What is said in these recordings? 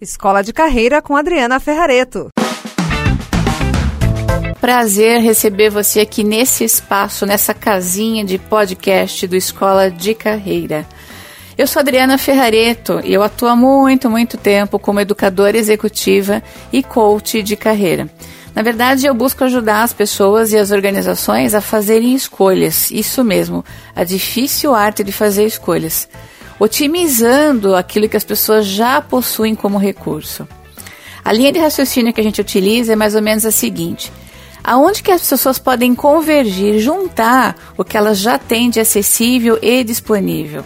Escola de Carreira com Adriana Ferrareto. Prazer receber você aqui nesse espaço, nessa casinha de podcast do Escola de Carreira. Eu sou Adriana Ferrareto e eu atuo há muito, muito tempo como educadora executiva e coach de carreira. Na verdade, eu busco ajudar as pessoas e as organizações a fazerem escolhas, isso mesmo, a difícil arte de fazer escolhas otimizando aquilo que as pessoas já possuem como recurso. A linha de raciocínio que a gente utiliza é mais ou menos a seguinte: aonde que as pessoas podem convergir, juntar o que elas já têm de acessível e disponível.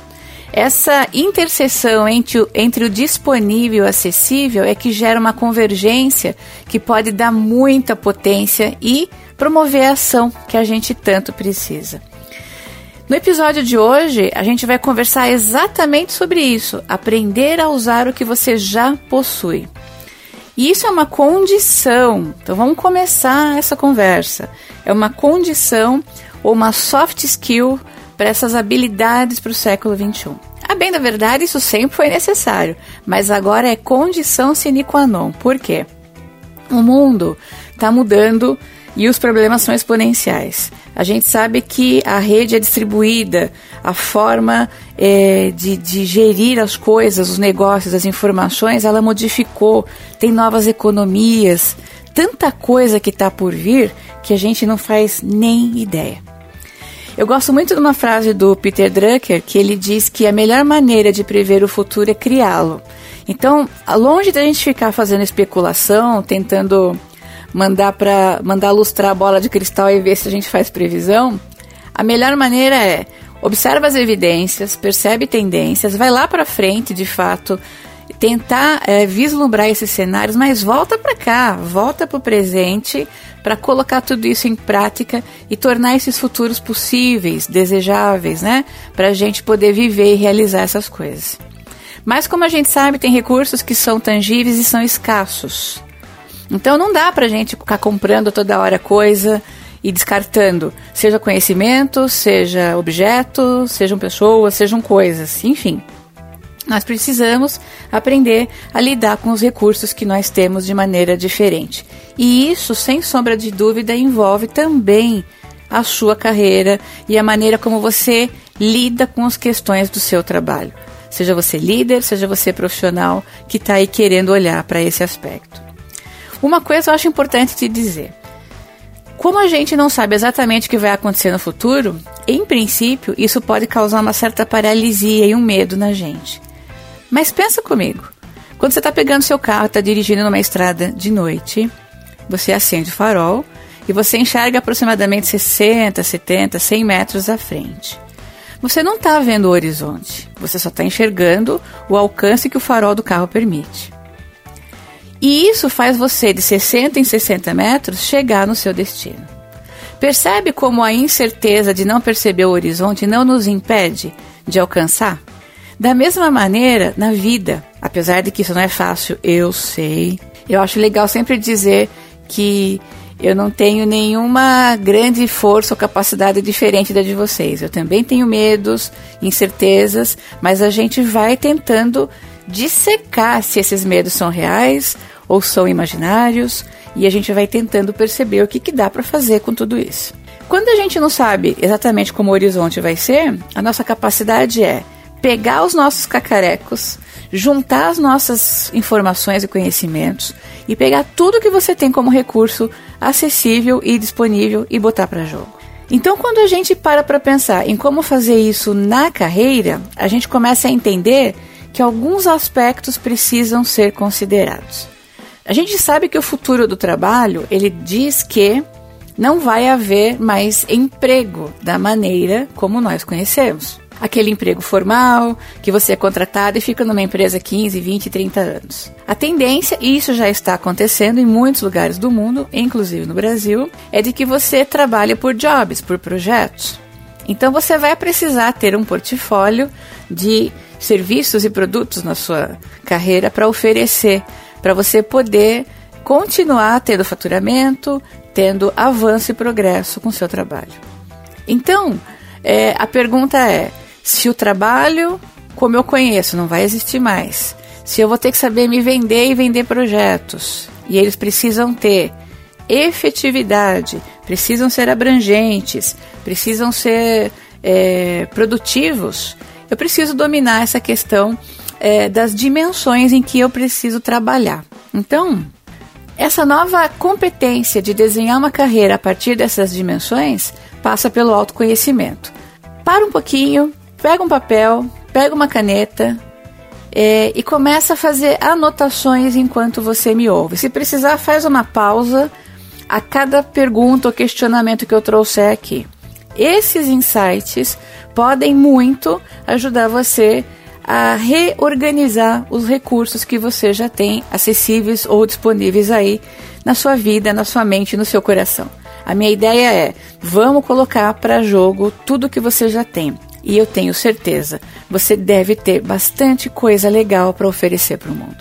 Essa interseção entre o, entre o disponível e o acessível é que gera uma convergência que pode dar muita potência e promover a ação que a gente tanto precisa. No episódio de hoje, a gente vai conversar exatamente sobre isso: aprender a usar o que você já possui. E isso é uma condição. Então vamos começar essa conversa. É uma condição ou uma soft skill para essas habilidades para o século XXI. A bem da verdade, isso sempre foi necessário, mas agora é condição sine qua non. Por quê? O mundo está mudando e os problemas são exponenciais. A gente sabe que a rede é distribuída, a forma é, de, de gerir as coisas, os negócios, as informações, ela modificou, tem novas economias, tanta coisa que está por vir que a gente não faz nem ideia. Eu gosto muito de uma frase do Peter Drucker que ele diz que a melhor maneira de prever o futuro é criá-lo. Então, longe da gente ficar fazendo especulação, tentando mandar para mandar lustrar a bola de cristal e ver se a gente faz previsão, a melhor maneira é observa as evidências, percebe tendências, vai lá para frente, de fato, tentar é, vislumbrar esses cenários, mas volta para cá, volta para o presente para colocar tudo isso em prática e tornar esses futuros possíveis, desejáveis, né? Para a gente poder viver e realizar essas coisas. Mas como a gente sabe, tem recursos que são tangíveis e são escassos. Então não dá pra gente ficar comprando toda hora coisa e descartando, seja conhecimento, seja objeto, sejam pessoas, sejam coisas, enfim. Nós precisamos aprender a lidar com os recursos que nós temos de maneira diferente. E isso, sem sombra de dúvida, envolve também a sua carreira e a maneira como você lida com as questões do seu trabalho. Seja você líder, seja você profissional que está aí querendo olhar para esse aspecto. Uma coisa eu acho importante te dizer. Como a gente não sabe exatamente o que vai acontecer no futuro, em princípio, isso pode causar uma certa paralisia e um medo na gente. Mas pensa comigo. Quando você está pegando seu carro, está dirigindo numa estrada de noite, você acende o farol e você enxerga aproximadamente 60, 70, 100 metros à frente. Você não está vendo o horizonte, você só está enxergando o alcance que o farol do carro permite. E isso faz você, de 60 em 60 metros, chegar no seu destino. Percebe como a incerteza de não perceber o horizonte não nos impede de alcançar? Da mesma maneira, na vida, apesar de que isso não é fácil, eu sei. Eu acho legal sempre dizer que eu não tenho nenhuma grande força ou capacidade diferente da de vocês. Eu também tenho medos, incertezas, mas a gente vai tentando dissecar se esses medos são reais ou são imaginários, e a gente vai tentando perceber o que, que dá para fazer com tudo isso. Quando a gente não sabe exatamente como o horizonte vai ser, a nossa capacidade é pegar os nossos cacarecos, juntar as nossas informações e conhecimentos e pegar tudo que você tem como recurso acessível e disponível e botar para jogo. Então, quando a gente para para pensar em como fazer isso na carreira, a gente começa a entender que alguns aspectos precisam ser considerados. A gente sabe que o futuro do trabalho, ele diz que não vai haver mais emprego da maneira como nós conhecemos. Aquele emprego formal, que você é contratado e fica numa empresa 15, 20, 30 anos. A tendência, e isso já está acontecendo em muitos lugares do mundo, inclusive no Brasil, é de que você trabalhe por jobs, por projetos. Então você vai precisar ter um portfólio de serviços e produtos na sua carreira para oferecer para você poder continuar tendo faturamento, tendo avanço e progresso com o seu trabalho. Então, é, a pergunta é: se o trabalho, como eu conheço, não vai existir mais, se eu vou ter que saber me vender e vender projetos, e eles precisam ter efetividade, precisam ser abrangentes, precisam ser é, produtivos, eu preciso dominar essa questão é, das dimensões em que eu preciso trabalhar. Então, essa nova competência de desenhar uma carreira a partir dessas dimensões passa pelo autoconhecimento. Para um pouquinho, pega um papel, pega uma caneta é, e começa a fazer anotações enquanto você me ouve. Se precisar, faz uma pausa a cada pergunta ou questionamento que eu trouxer aqui. Esses insights podem muito ajudar você a reorganizar os recursos que você já tem acessíveis ou disponíveis aí na sua vida, na sua mente, no seu coração. A minha ideia é: vamos colocar para jogo tudo que você já tem. E eu tenho certeza, você deve ter bastante coisa legal para oferecer para o mundo.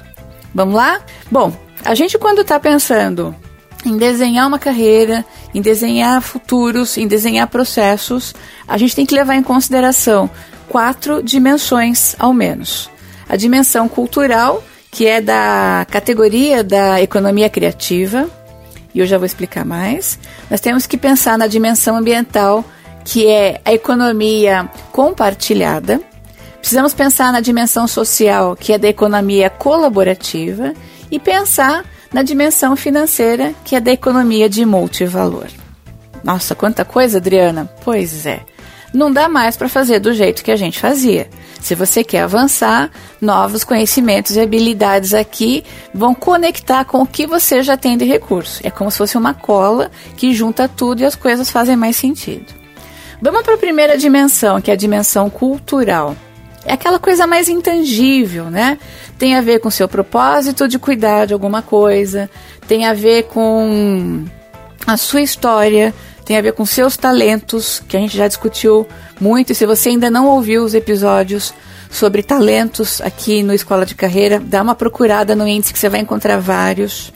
Vamos lá? Bom, a gente quando está pensando em desenhar uma carreira, em desenhar futuros, em desenhar processos, a gente tem que levar em consideração quatro dimensões ao menos. A dimensão cultural, que é da categoria da economia criativa, e eu já vou explicar mais. Nós temos que pensar na dimensão ambiental, que é a economia compartilhada. Precisamos pensar na dimensão social, que é da economia colaborativa, e pensar na dimensão financeira, que é da economia de multivalor. Nossa, quanta coisa, Adriana! Pois é. Não dá mais para fazer do jeito que a gente fazia. Se você quer avançar, novos conhecimentos e habilidades aqui vão conectar com o que você já tem de recurso. É como se fosse uma cola que junta tudo e as coisas fazem mais sentido. Vamos para a primeira dimensão, que é a dimensão cultural. É aquela coisa mais intangível, né? Tem a ver com seu propósito de cuidar de alguma coisa, tem a ver com a sua história, tem a ver com seus talentos, que a gente já discutiu muito. E se você ainda não ouviu os episódios sobre talentos aqui no Escola de Carreira, dá uma procurada no índice que você vai encontrar vários.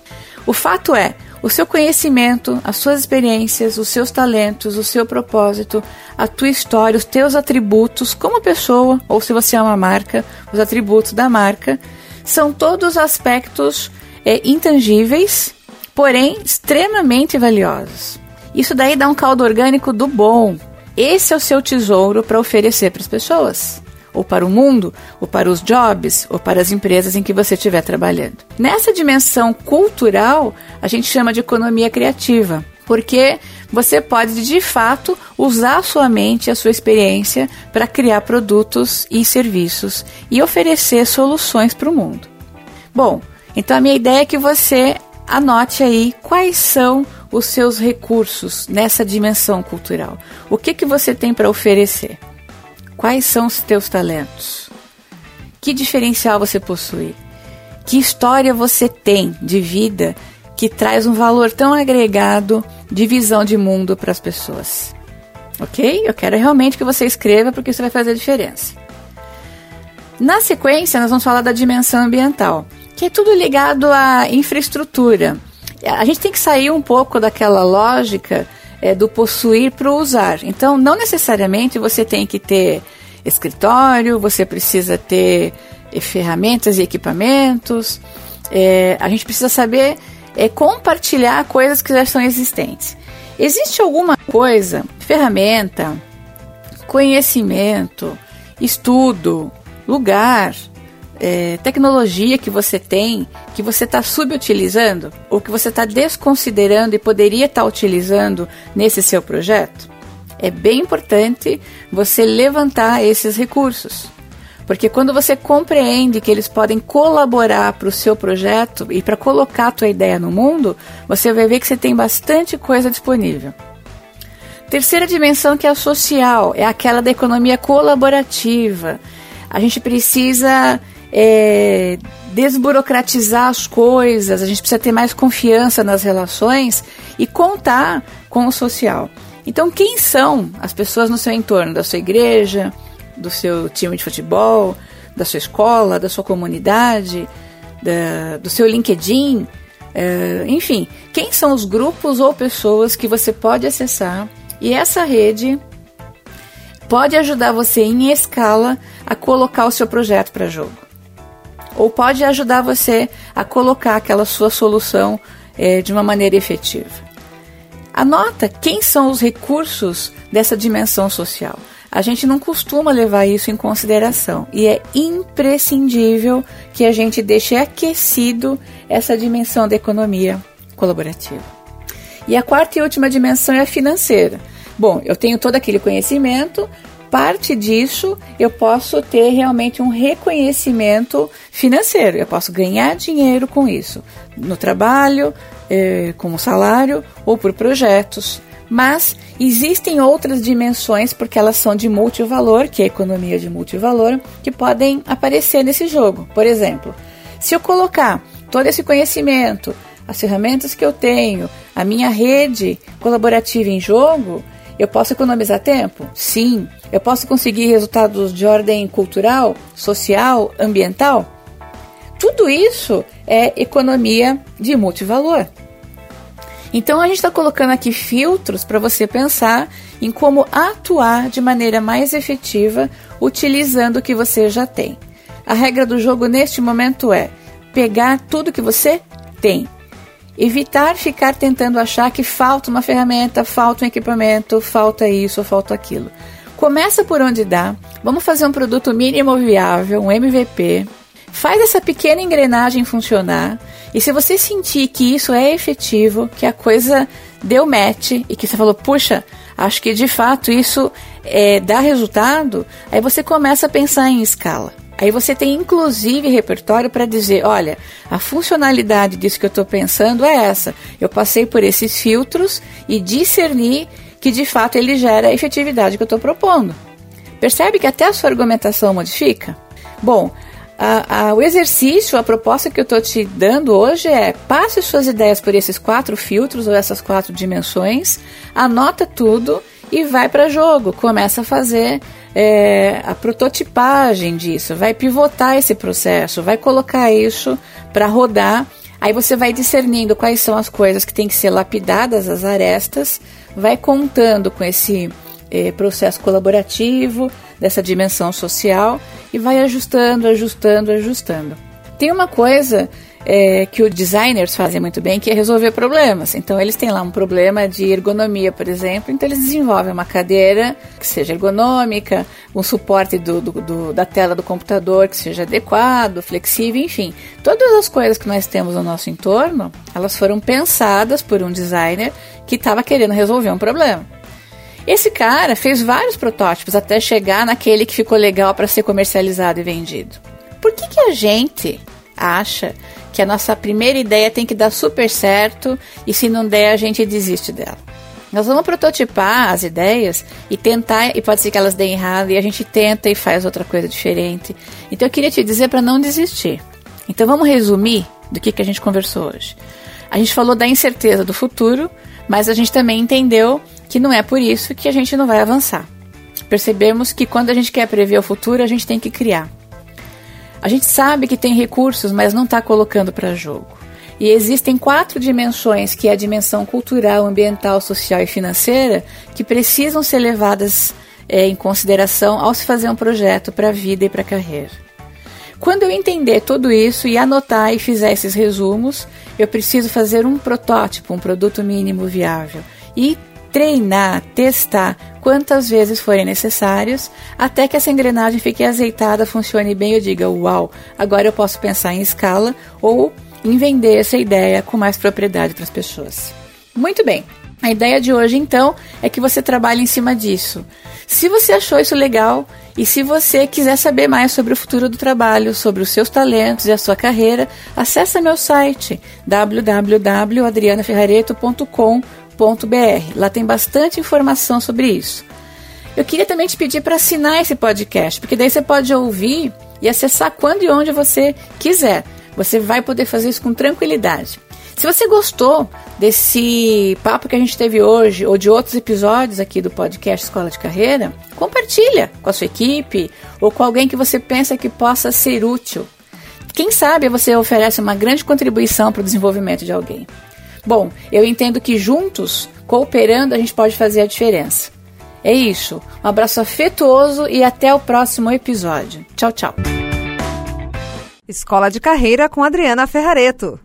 O fato é, o seu conhecimento, as suas experiências, os seus talentos, o seu propósito, a tua história, os teus atributos como pessoa, ou se você é uma marca, os atributos da marca, são todos aspectos é, intangíveis, porém extremamente valiosos. Isso daí dá um caldo orgânico do bom. Esse é o seu tesouro para oferecer para as pessoas, ou para o mundo, ou para os jobs, ou para as empresas em que você estiver trabalhando. Nessa dimensão cultural, a gente chama de economia criativa, porque você pode de fato usar a sua mente, a sua experiência para criar produtos e serviços e oferecer soluções para o mundo. Bom, então a minha ideia é que você anote aí quais são os seus recursos nessa dimensão cultural. O que que você tem para oferecer? Quais são os teus talentos? Que diferencial você possui? Que história você tem de vida que traz um valor tão agregado de visão de mundo para as pessoas? Ok? Eu quero realmente que você escreva porque isso vai fazer diferença. Na sequência, nós vamos falar da dimensão ambiental, que é tudo ligado à infraestrutura a gente tem que sair um pouco daquela lógica é, do possuir para usar. Então, não necessariamente você tem que ter escritório, você precisa ter é, ferramentas e equipamentos. É, a gente precisa saber é, compartilhar coisas que já estão existentes. Existe alguma coisa, ferramenta, conhecimento, estudo, lugar, é, tecnologia que você tem que você está subutilizando ou que você está desconsiderando e poderia estar tá utilizando nesse seu projeto? É bem importante você levantar esses recursos. Porque quando você compreende que eles podem colaborar para o seu projeto e para colocar a tua ideia no mundo, você vai ver que você tem bastante coisa disponível. Terceira dimensão que é a social, é aquela da economia colaborativa. A gente precisa é, desburocratizar as coisas, a gente precisa ter mais confiança nas relações e contar com o social. Então, quem são as pessoas no seu entorno, da sua igreja, do seu time de futebol, da sua escola, da sua comunidade, da, do seu LinkedIn, é, enfim, quem são os grupos ou pessoas que você pode acessar e essa rede pode ajudar você em escala a colocar o seu projeto para jogo. Ou pode ajudar você a colocar aquela sua solução é, de uma maneira efetiva. Anota quem são os recursos dessa dimensão social. A gente não costuma levar isso em consideração e é imprescindível que a gente deixe aquecido essa dimensão da economia colaborativa. E a quarta e última dimensão é a financeira. Bom, eu tenho todo aquele conhecimento, parte disso eu posso ter realmente um reconhecimento financeiro. Eu posso ganhar dinheiro com isso, no trabalho, eh, como salário ou por projetos. Mas existem outras dimensões, porque elas são de multivalor, que é a economia de multivalor, que podem aparecer nesse jogo. Por exemplo, se eu colocar todo esse conhecimento, as ferramentas que eu tenho, a minha rede colaborativa em jogo, eu posso economizar tempo? Sim. Eu posso conseguir resultados de ordem cultural, social, ambiental? Tudo isso é economia de multivalor. Então a gente está colocando aqui filtros para você pensar em como atuar de maneira mais efetiva utilizando o que você já tem. A regra do jogo neste momento é pegar tudo que você tem. Evitar ficar tentando achar que falta uma ferramenta, falta um equipamento, falta isso falta aquilo. Começa por onde dá. Vamos fazer um produto mínimo viável, um MVP. Faz essa pequena engrenagem funcionar e se você sentir que isso é efetivo, que a coisa deu match e que você falou, puxa, acho que de fato isso é, dá resultado, aí você começa a pensar em escala. Aí você tem inclusive repertório para dizer, olha, a funcionalidade disso que eu estou pensando é essa. Eu passei por esses filtros e discerni que de fato ele gera a efetividade que eu estou propondo. Percebe que até a sua argumentação modifica? Bom, a, a, o exercício, a proposta que eu estou te dando hoje é passe suas ideias por esses quatro filtros ou essas quatro dimensões, anota tudo e vai para jogo. Começa a fazer é, a prototipagem disso, vai pivotar esse processo, vai colocar isso para rodar. Aí você vai discernindo quais são as coisas que tem que ser lapidadas, as arestas, vai contando com esse é, processo colaborativo, dessa dimensão social e vai ajustando, ajustando, ajustando. Tem uma coisa é, que os designers fazem muito bem, que é resolver problemas. Então, eles têm lá um problema de ergonomia, por exemplo, então eles desenvolvem uma cadeira que seja ergonômica, um suporte do, do, do, da tela do computador que seja adequado, flexível, enfim. Todas as coisas que nós temos no nosso entorno, elas foram pensadas por um designer que estava querendo resolver um problema. Esse cara fez vários protótipos até chegar naquele que ficou legal para ser comercializado e vendido. Por que, que a gente acha que a nossa primeira ideia tem que dar super certo e se não der a gente desiste dela? Nós vamos prototipar as ideias e tentar, e pode ser que elas deem errado, e a gente tenta e faz outra coisa diferente. Então eu queria te dizer para não desistir. Então vamos resumir do que, que a gente conversou hoje. A gente falou da incerteza do futuro, mas a gente também entendeu que não é por isso que a gente não vai avançar. Percebemos que quando a gente quer prever o futuro, a gente tem que criar. A gente sabe que tem recursos, mas não está colocando para jogo. E existem quatro dimensões, que é a dimensão cultural, ambiental, social e financeira, que precisam ser levadas é, em consideração ao se fazer um projeto para a vida e para a carreira. Quando eu entender tudo isso e anotar e fizer esses resumos, eu preciso fazer um protótipo, um produto mínimo viável e treinar, testar quantas vezes forem necessários, até que essa engrenagem fique azeitada, funcione bem e eu diga: Uau, agora eu posso pensar em escala ou em vender essa ideia com mais propriedade para as pessoas. Muito bem. A ideia de hoje, então, é que você trabalhe em cima disso. Se você achou isso legal e se você quiser saber mais sobre o futuro do trabalho, sobre os seus talentos e a sua carreira, acesse meu site www.adrianaferrareto.com.br Lá tem bastante informação sobre isso. Eu queria também te pedir para assinar esse podcast, porque daí você pode ouvir e acessar quando e onde você quiser. Você vai poder fazer isso com tranquilidade. Se você gostou desse papo que a gente teve hoje ou de outros episódios aqui do podcast Escola de Carreira, compartilha com a sua equipe ou com alguém que você pensa que possa ser útil. Quem sabe você oferece uma grande contribuição para o desenvolvimento de alguém. Bom, eu entendo que juntos, cooperando, a gente pode fazer a diferença. É isso. Um abraço afetuoso e até o próximo episódio. Tchau, tchau. Escola de Carreira com Adriana Ferrareto.